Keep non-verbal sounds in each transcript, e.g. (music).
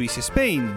Swiss Spain,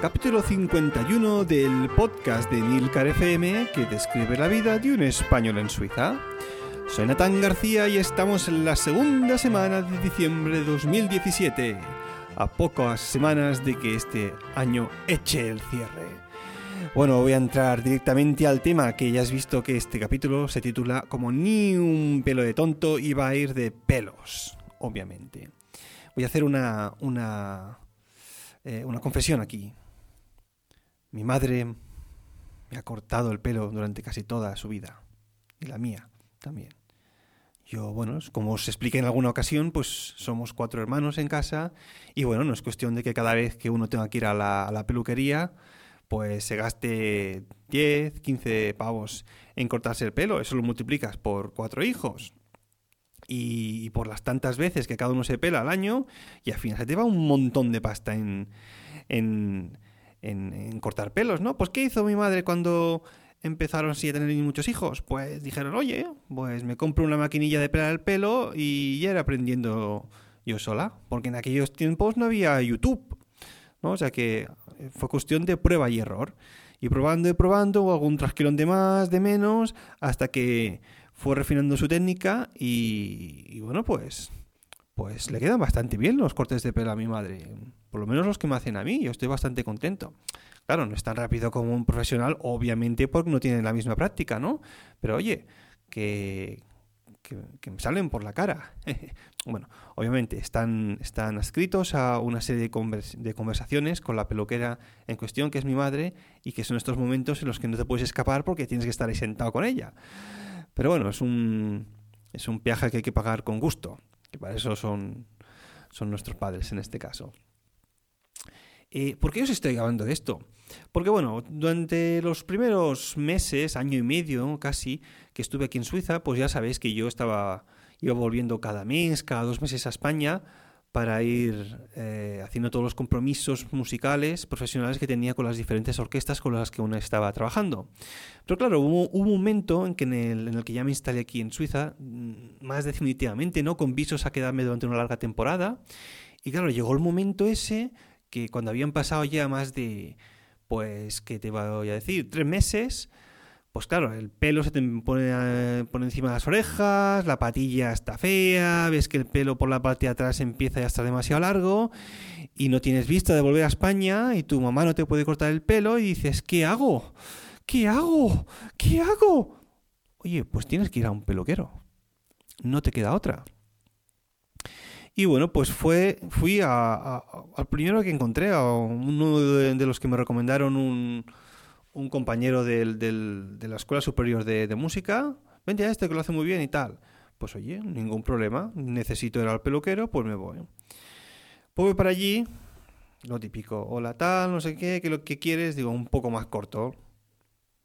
capítulo 51 del podcast de Milcar FM que describe la vida de un español en Suiza. Soy Natán García y estamos en la segunda semana de diciembre de 2017, a pocas semanas de que este año eche el cierre. Bueno, voy a entrar directamente al tema que ya has visto que este capítulo se titula como ni un pelo de tonto y va a ir de pelos, obviamente voy a hacer una, una, eh, una confesión aquí. Mi madre me ha cortado el pelo durante casi toda su vida. Y la mía también. Yo, bueno, como os expliqué en alguna ocasión, pues somos cuatro hermanos en casa y bueno, no es cuestión de que cada vez que uno tenga que ir a la, a la peluquería, pues se gaste 10, 15 pavos en cortarse el pelo. Eso lo multiplicas por cuatro hijos y, por las tantas veces que cada uno se pela al año y al final se te va un montón de pasta en, en, en, cortar pelos, ¿no? Pues ¿qué hizo mi madre cuando empezaron así a tener muchos hijos? Pues dijeron, oye, pues me compro una maquinilla de pelar el pelo y ya era aprendiendo yo sola, porque en aquellos tiempos no había YouTube, ¿no? O sea que fue cuestión de prueba y error. Y probando y probando, algún trasquilón de más, de menos, hasta que fue refinando su técnica y, bueno, pues, pues le quedan bastante bien los cortes de pelo a mi madre. Por lo menos los que me hacen a mí, yo estoy bastante contento. Claro, no es tan rápido como un profesional, obviamente porque no tienen la misma práctica, ¿no? Pero oye, que, que, me salen por la cara. (laughs) bueno, obviamente están, están escritos a una serie de, de, conversaciones con la peluquera en cuestión, que es mi madre, y que son estos momentos en los que no te puedes escapar porque tienes que estar ahí sentado con ella. Pero bueno, es un, es un viaje que hay que pagar con gusto, que para eso son, son nuestros padres en este caso. Eh, ¿Por qué os estoy hablando de esto? Porque bueno, durante los primeros meses, año y medio casi, que estuve aquí en Suiza, pues ya sabéis que yo estaba, iba volviendo cada mes, cada dos meses a España, para ir eh, haciendo todos los compromisos musicales profesionales que tenía con las diferentes orquestas con las que uno estaba trabajando. Pero claro, hubo, un momento en, que en, el, en el que ya me instalé aquí en Suiza, mm, más definitivamente, ¿no? Con visos a quedarme durante una larga temporada. Y claro, llegó el momento ese que cuando habían pasado ya más de, pues, ¿qué te voy a decir? Tres meses, pues claro, el pelo se te pone, eh, pone, encima de las orejas, la patilla está fea, ves que el pelo por la parte de atrás empieza a estar demasiado largo y no tienes vista de volver a España y tu mamá no te puede cortar el pelo y dices, ¿qué hago? ¿Qué hago? ¿Qué hago? Oye, pues tienes que ir a un peluquero. No te queda otra. Y bueno, pues fue, fui al primero que encontré, a uno de los que me recomendaron un, un compañero de la Escuela Superior de, Música, vente a este que lo hace muy bien y tal. Pues oye, ningún problema, necesito ir al peluquero, pues me voy. Pues voy para allí, lo típico, hola tal, no sé qué, que lo que quieres, digo, un poco más corto,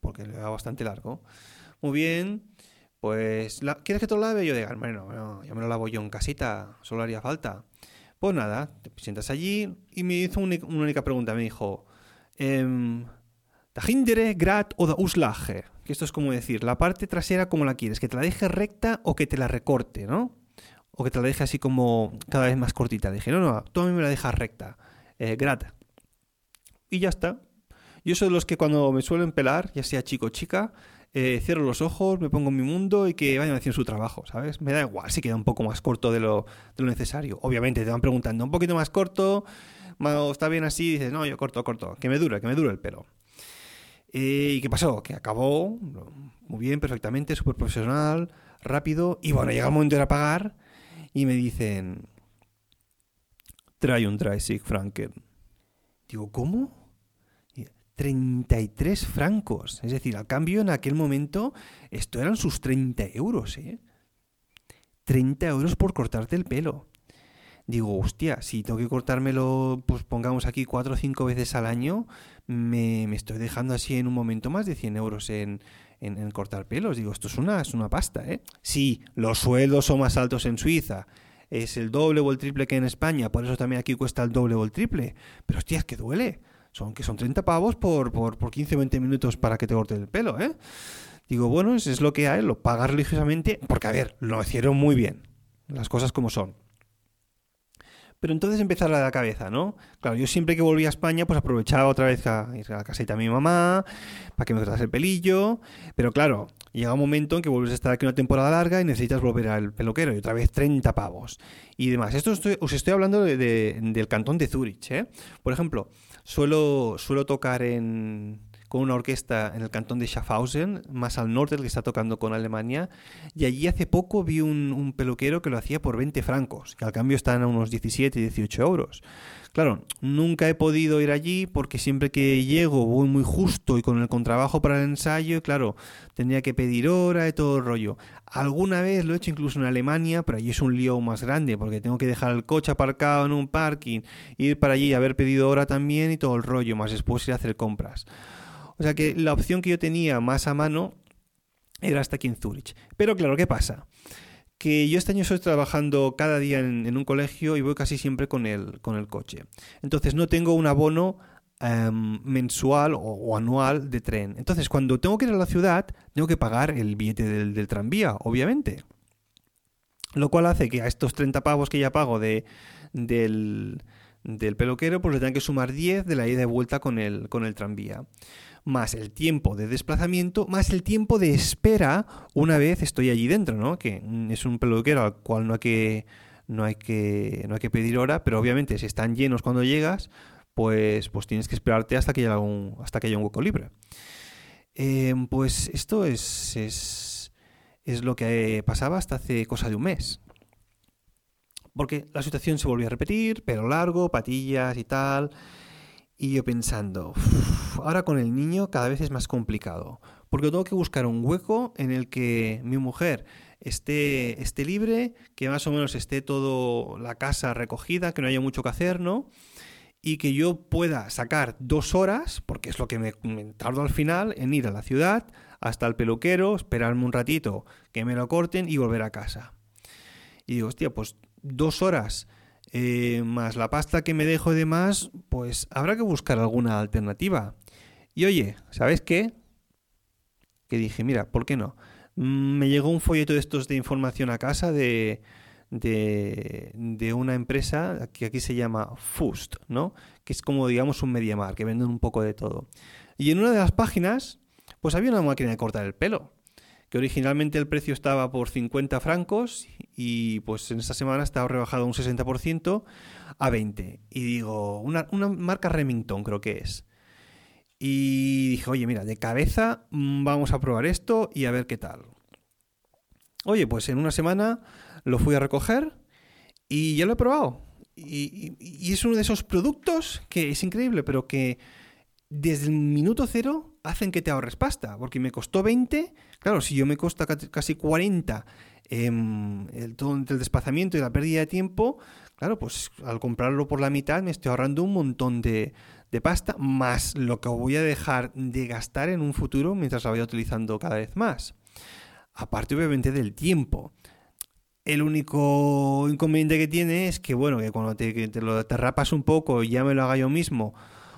porque le da bastante largo. Muy bien, pues, ¿quieres que te lo lave? Yo digo, bueno, no, ya me lo lavo yo en casita, solo haría falta. Pues nada, te sientas allí y me hizo una, única pregunta, me dijo, eh, hindere, Grad o Uslage. Que esto es como decir, la parte trasera como la quieres, que te la deje recta o que te la recorte, ¿no? O que te la deje así como cada vez más cortita. Dije, no, no, tú a mí me la dejas recta. Eh, grad. Y ya está. Yo soy de los que cuando me suelen pelar, ya sea chico o chica, eh, cierro los ojos, me pongo en mi mundo y que vayan haciendo su trabajo, ¿sabes? Me da igual si queda un poco más corto de lo, de lo necesario. Obviamente te van preguntando, un poquito más corto, está bien así, dices, no, yo corto, corto, que me dure, que me dure el pelo. Eh, ¿Y qué pasó? Que acabó muy bien, perfectamente, súper profesional, rápido. Y bueno, llega el momento de pagar y me dicen, trae un Dreisig Franken. Digo, ¿cómo? 33 francos. Es decir, al cambio en aquel momento, esto eran sus 30 euros, ¿eh? 30 euros por cortarte el pelo. Digo, hostia, si tengo que cortármelo, pues pongamos aquí cuatro o cinco veces al año, me, me, estoy dejando así en un momento más de 100 euros en, en, cortar pelos. Digo, esto es una, es una pasta, ¿eh? Sí, los sueldos son más altos en Suiza. Es el doble o el triple que en España, por eso también aquí cuesta el doble o el triple. Pero hostia, es que duele. Son que son 30 pavos por, por, por 15 o 20 minutos para que te corte el pelo, ¿eh? Digo, bueno, eso es lo que hay, lo pagar religiosamente, porque a ver, lo hicieron muy bien. Las cosas como son. Pero entonces empezar a la cabeza, ¿no? Claro, yo siempre que volvía a España, pues aprovechaba otra vez a ir a la casita de mi mamá, para que me cortase el pelillo. Pero claro, llega un momento en que vuelves a estar aquí una temporada larga y necesitas volver al peluquero y otra vez 30 pavos y demás. Esto os estoy hablando del cantón de Zurich, ¿eh? Por ejemplo, suelo, suelo tocar en con una orquesta en el cantón de Schaffhausen, más al norte, el que está tocando con Alemania, y allí hace poco vi un, peluquero que lo hacía por 20 francos, que al cambio están a unos 17, 18 euros. Claro, nunca he podido ir allí porque siempre que llego voy muy justo y con el contrabajo para el ensayo, claro, tendría que pedir hora y todo el rollo. Alguna vez lo he hecho incluso en Alemania, pero allí es un lío más grande porque tengo que dejar el coche aparcado en un parking, ir para allí y haber pedido hora también y todo el rollo, más después ir a hacer compras. O sea que la opción que yo tenía más a mano era hasta aquí en Zurich. Pero claro, ¿qué pasa? Que yo este año estoy trabajando cada día en, un colegio y voy casi siempre con el, con el coche. Entonces no tengo un abono em, mensual o, anual de tren. Entonces cuando tengo que ir a la ciudad, tengo que pagar el billete del, tranvía, obviamente. Lo cual hace que a estos 30 pavos que ya pago de, del, del peluquero, pues le tengan que sumar 10 de la ida y vuelta con el, con el tranvía más el tiempo de desplazamiento, más el tiempo de espera una vez estoy allí dentro, ¿no? Que es un peluquero al cual no hay que, no hay que, no hay que pedir hora, pero obviamente si están llenos cuando llegas, pues, pues tienes que esperarte hasta que haya un, hasta que haya un hueco libre. Em, pues esto es, es, es lo que pasaba hasta hace cosa de un mes. Porque la situación se volvió a repetir, pero largo, patillas y tal. Y yo pensando, ahora con el niño cada vez es más complicado, porque tengo que buscar un hueco en el que mi mujer esté, esté libre, que más o menos esté todo la casa recogida, que no haya mucho que hacer, ¿no? Y que yo pueda sacar dos horas, porque es lo que me, me tardo al final, en ir a la ciudad, hasta el peluquero, esperarme un ratito que me lo corten y volver a casa. Y digo, hostia, pues dos horas eh, más la pasta que me dejo y demás, pues habrá que buscar alguna alternativa. Y oye, ¿sabes qué? Que dije, mira, ¿por qué no? Mm, me llegó un folleto de estos de información a casa de, de, de, una empresa que aquí se llama Fust, ¿no? Que es como, digamos, un MediaMar, que venden un poco de todo. Y en una de las páginas, pues había una máquina de cortar el pelo que originalmente el precio estaba por 50 francos y pues en esta semana estaba rebajado un 60% a 20. Y digo, una, marca Remington creo que es. Y dije, oye, mira, de cabeza mm, vamos a probar esto y a ver qué tal. Oye, pues en una semana lo fui a recoger y ya lo he probado. Y, y, es uno de esos productos que es increíble, pero que desde el minuto cero hacen que te ahorres pasta, porque me costó 20, claro, si yo me costa casi 40 el, todo el desplazamiento y la pérdida de tiempo, claro, pues al comprarlo por la mitad me estoy ahorrando un montón de, de pasta, más lo que voy a dejar de gastar en un futuro mientras la vaya utilizando cada vez más. Aparte, obviamente, del tiempo. El único inconveniente que tiene es que, bueno, que cuando te, te lo te rapas un poco y ya me lo haga yo mismo,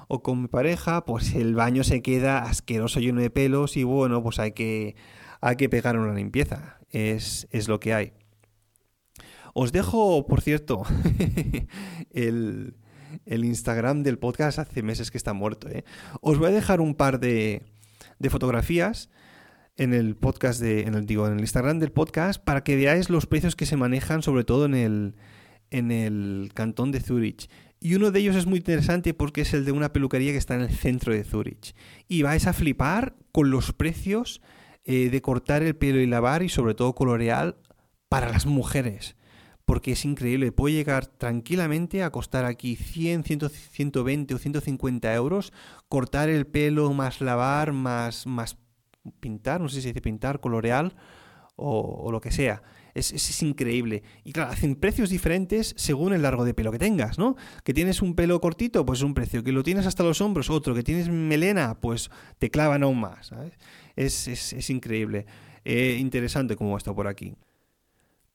o con mi pareja, pues el baño se queda asqueroso lleno de pelos y bueno, pues hay que, hay que pegar una limpieza. Es, es lo que hay. Os dejo, por cierto, (laughs) el, el, Instagram del podcast hace meses que está muerto. ¿eh? Os voy a dejar un par de, de fotografías en el podcast de, en el, digo, en el Instagram del podcast para que veáis los precios que se manejan, sobre todo en el, en el cantón de Zurich. Y uno de ellos es muy interesante porque es el de una peluquería que está en el centro de Zurich. Y vais a flipar con los precios eh, de cortar el pelo y lavar y sobre todo coloreal para las mujeres. Porque es increíble, puede llegar tranquilamente a costar aquí 100, 120 o 150 euros cortar el pelo más lavar más, más pintar, no sé si se dice pintar, coloreal o lo que sea. Es, increíble. Y claro, hacen precios diferentes según el largo de pelo que tengas, ¿no? Que tienes un pelo cortito, pues un precio. Que lo tienes hasta los hombros, otro. Que tienes melena, pues te clavan aún más, ¿sabes? Es, increíble. Eh, interesante como está por aquí.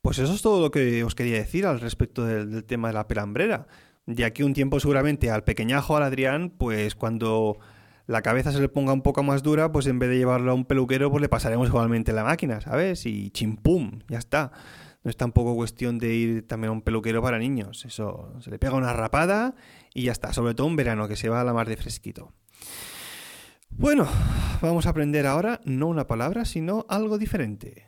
Pues eso es todo lo que os quería decir al respecto del, del tema de la pelambrera. De aquí un tiempo seguramente al pequeñajo, al Adrián, pues cuando la cabeza se le ponga un poco más dura, pues en vez de llevarlo a un peluquero, pues le pasaremos igualmente la máquina, ¿sabes? Y chimpum, ya está. no es tampoco cuestión de ir también a un peluquero para niños. Eso se le pega una rapada y ya está. Sobre todo en verano, que se va a la mar de fresquito. Bueno, vamos a aprender ahora no una palabra, sino algo diferente.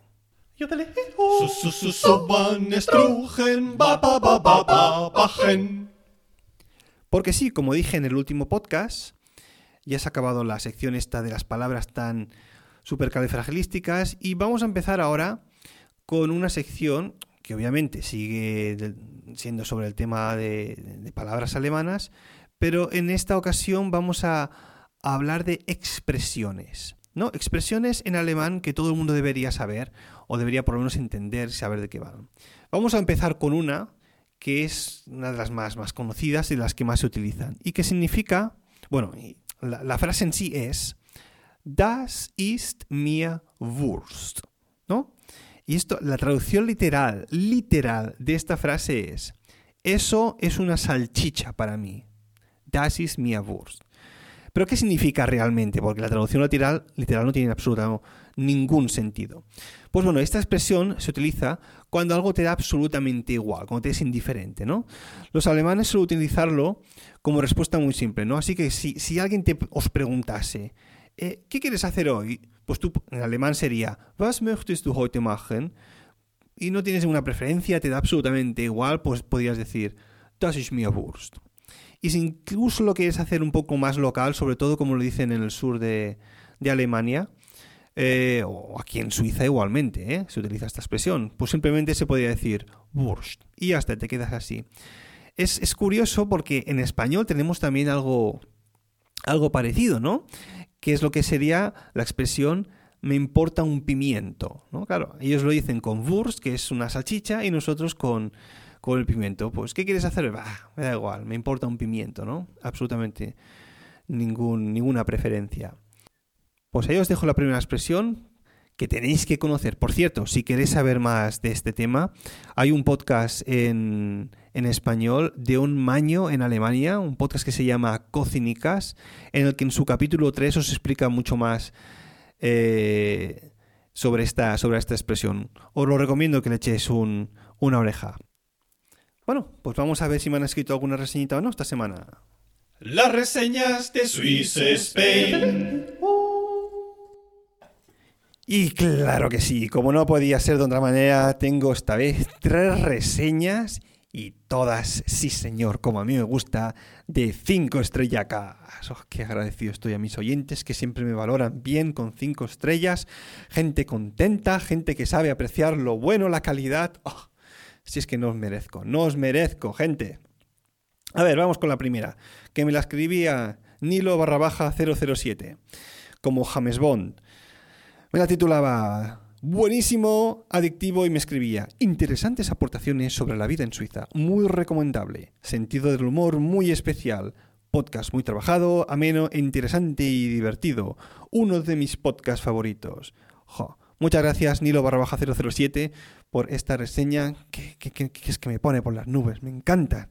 Porque sí, como dije en el último podcast, ya se ha acabado la sección esta de las palabras tan supercalifragilísticas y vamos a empezar ahora con una sección que obviamente sigue siendo sobre el tema de, palabras alemanas, pero en esta ocasión vamos a, hablar de expresiones. ¿no? Expresiones en alemán que todo el mundo debería saber o debería por lo menos entender, saber de qué van. Vamos a empezar con una que es una de las más, más conocidas y de las que más se utilizan y que significa, bueno, la, frase en sí es Das ist mir Wurst, ¿no? Y esto, la traducción literal, literal de esta frase es, eso es una salchicha para mí. Das ist mir Wurst. Pero ¿qué significa realmente? Porque la traducción literal, literal no tiene absolutamente ningún sentido. Pues bueno, esta expresión se utiliza cuando algo te da absolutamente igual, cuando te es indiferente, ¿no? Los alemanes suelen utilizarlo como respuesta muy simple, ¿no? Así que si, si alguien te os preguntase, eh, ¿qué quieres hacer hoy? Pues tú en alemán sería, Was möchtest du heute machen? Y no tienes ninguna preferencia, te da absolutamente igual, pues podrías decir, Das ist mir Wurst. Y si incluso lo quieres hacer un poco más local, sobre todo como lo dicen en el sur de, Alemania, eh, o aquí en Suiza igualmente, ¿eh? se utiliza esta expresión, pues simplemente se podría decir Wurst. Y hasta te quedas así. Es, es curioso porque en español tenemos también algo, algo parecido, ¿no? que es lo que sería la expresión me importa un pimiento, ¿no? Claro, ellos lo dicen con Wurst, que es una salchicha, y nosotros con, con el pimiento. Pues, ¿qué quieres hacer? Me da igual, me importa un pimiento, ¿no? Absolutamente ningún, ninguna preferencia. Pues ahí os dejo la primera expresión que tenéis que conocer. Por cierto, si queréis saber más de este tema, hay un podcast en, en español de un maño en Alemania, un podcast que se llama Cocinicas, en el que en su capítulo 3 os explica mucho más eh, sobre, esta, sobre esta expresión. Os lo recomiendo que le echéis un, una oreja. Bueno, pues vamos a ver si me han escrito alguna reseñita o no esta semana. Las reseñas de Swiss Spain. Y claro que sí, como no podía ser de otra manera, tengo esta vez tres reseñas y todas, sí señor, como a mí me gusta, de cinco estrellacas. Oh, qué agradecido estoy a mis oyentes que siempre me valoran bien con cinco estrellas, gente contenta, gente que sabe apreciar lo bueno, la calidad. Oh, si es que no os merezco, no os merezco, gente. A ver, vamos con la primera, que me la escribía Nilo barra baja 007, como James Bond. Me la titulaba Buenísimo, adictivo y me escribía interesantes aportaciones sobre la vida en Suiza, muy recomendable, sentido del humor muy especial, podcast muy trabajado, ameno, interesante y divertido, uno de mis podcasts favoritos. Muchas gracias Nilo barra baja 007 por esta reseña que, es que me pone por las nubes, me encanta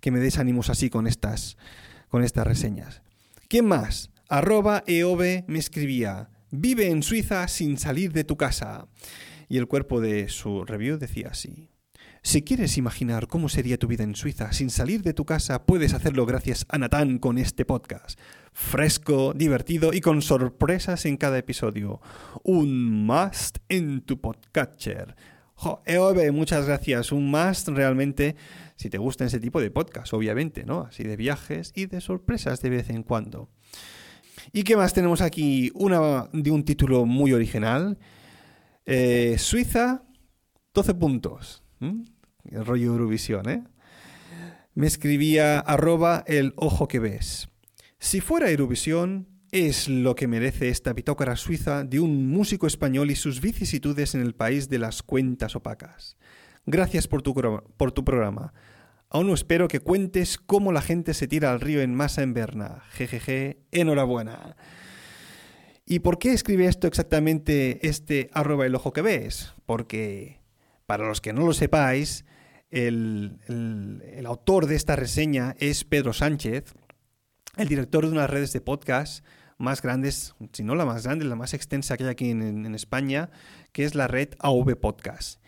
que me des ánimos así con estas, con estas reseñas. ¿Quién más? Arroba EOB me escribía Vive en Suiza sin salir de tu casa. Y el cuerpo de su review decía así. Si quieres imaginar cómo sería tu vida en Suiza sin salir de tu casa, puedes hacerlo gracias a Natán con este podcast. Fresco, divertido y con sorpresas en cada episodio. Un must en tu podcatcher. Jo, eh, muchas gracias. Un must realmente si te gusta ese tipo de podcast, obviamente, ¿no? Así de viajes y de sorpresas de vez en cuando. ¿Y qué más tenemos aquí? Una de un título muy original. Eh, Suiza, 12 puntos. El rollo Eurovisión, ¿eh? Me escribía arroba el ojo que ves. Si fuera Eurovisión, es lo que merece esta bitócara suiza de un músico español y sus vicisitudes en el país de las cuentas opacas. Gracias por tu, por tu programa. Aún no espero que cuentes cómo la gente se tira al río en masa en Berna. Jejeje, enhorabuena. ¿Y por qué escribe esto exactamente este arroba el ojo que ves? Porque, para los que no lo sepáis, el, autor de esta reseña es Pedro Sánchez, el director de unas redes de podcast más grandes, si no la más grande, la más extensa que hay aquí en, en España, que es la red AV Podcast.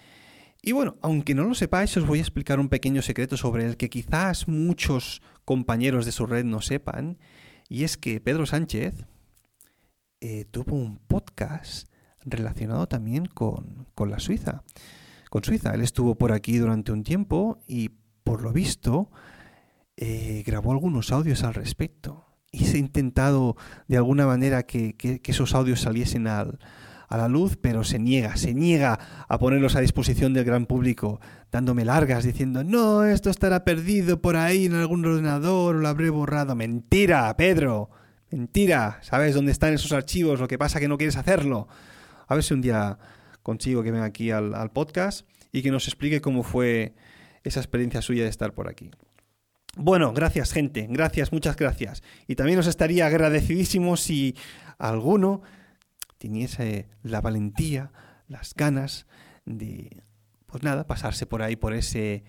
Y bueno, aunque no lo sepáis, os voy a explicar un pequeño secreto sobre el que quizás muchos compañeros de su red no sepan, y es que Pedro Sánchez eh, tuvo un podcast relacionado también con, con la Suiza. Con Suiza. Él estuvo por aquí durante un tiempo y por lo visto eh, grabó algunos audios al respecto. Y se ha intentado de alguna manera que, que esos audios saliesen al, a la luz, pero se niega, se niega a ponerlos a disposición del gran público, dándome largas, diciendo, no, esto estará perdido por ahí en algún ordenador lo habré borrado. Mentira, Pedro, mentira, ¿sabes dónde están esos archivos? Lo que pasa que no quieres hacerlo. A ver si un día consigo que venga aquí al, al podcast y que nos explique cómo fue esa experiencia suya de estar por aquí. Bueno, gracias gente, gracias, muchas gracias. Y también os estaría agradecidísimo si alguno teniese la valentía, las ganas de, pues nada, pasarse por ahí, por ese,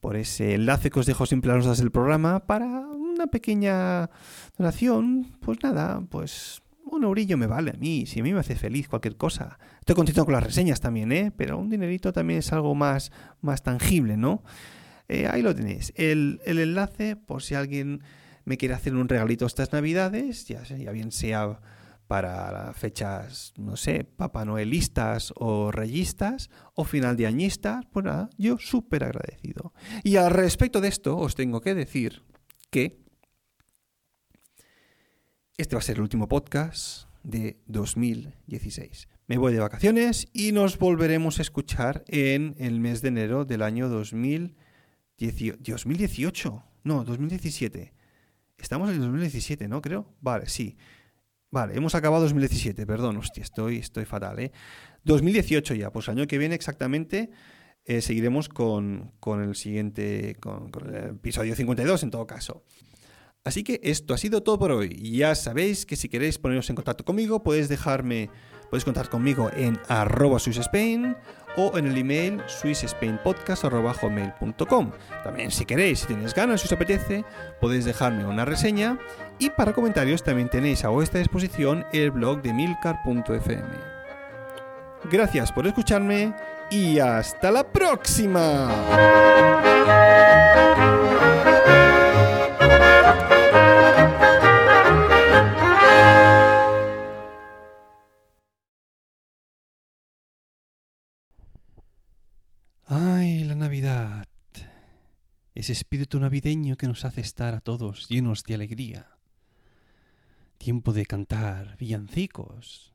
por ese enlace que os dejo siempre a del programa para una pequeña donación, pues nada, pues un eurillo me vale a mí, si a mí me hace feliz cualquier cosa. Estoy contento con las reseñas también, ¿eh? Pero un dinerito también es algo más, más tangible, ¿no? Eh, ahí lo tenéis. El, el, enlace, por si alguien me quiere hacer un regalito estas navidades, ya, ya bien sea para fechas, no sé, Papá Noelistas o Reyistas o final de añistas, pues nada, yo súper agradecido. Y al respecto de esto os tengo que decir que este va a ser el último podcast de 2016. Me voy de vacaciones y nos volveremos a escuchar en el mes de enero del año 2018. 2018, no, 2017. Estamos en el 2017, ¿no? Creo. Vale, sí. Vale, hemos acabado 2017, perdón, hostia, estoy, estoy fatal, ¿eh? 2018 ya, pues año que viene exactamente eh, seguiremos con, con, el siguiente, con, con, el episodio 52 en todo caso. Así que esto ha sido todo por hoy. Ya sabéis que si queréis poneros en contacto conmigo, podéis dejarme, podéis contar conmigo en arroba Spain o en el email swissspainpodcast.com. También si queréis, si tenéis ganas, si os apetece, podéis dejarme una reseña y para comentarios también tenéis a vuestra disposición el blog de milcar.fm. Gracias por escucharme y hasta la próxima. Navidad. Ese espíritu navideño que nos hace estar a todos llenos de alegría. Tiempo de cantar villancicos,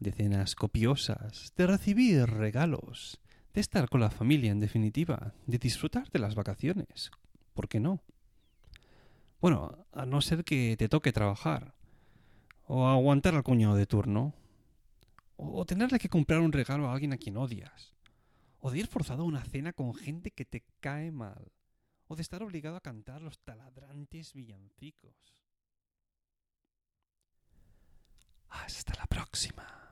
de cenas copiosas, de recibir regalos, de estar con la familia en definitiva, de disfrutar de las vacaciones. ¿Por qué no? Bueno, a no ser que te toque trabajar, o aguantar al cuñado de turno, o tenerle que comprar un regalo a alguien a quien odias o de ir forzado a una cena con gente que te cae mal, o de estar obligado a cantar los taladrantes villancicos. Hasta la próxima.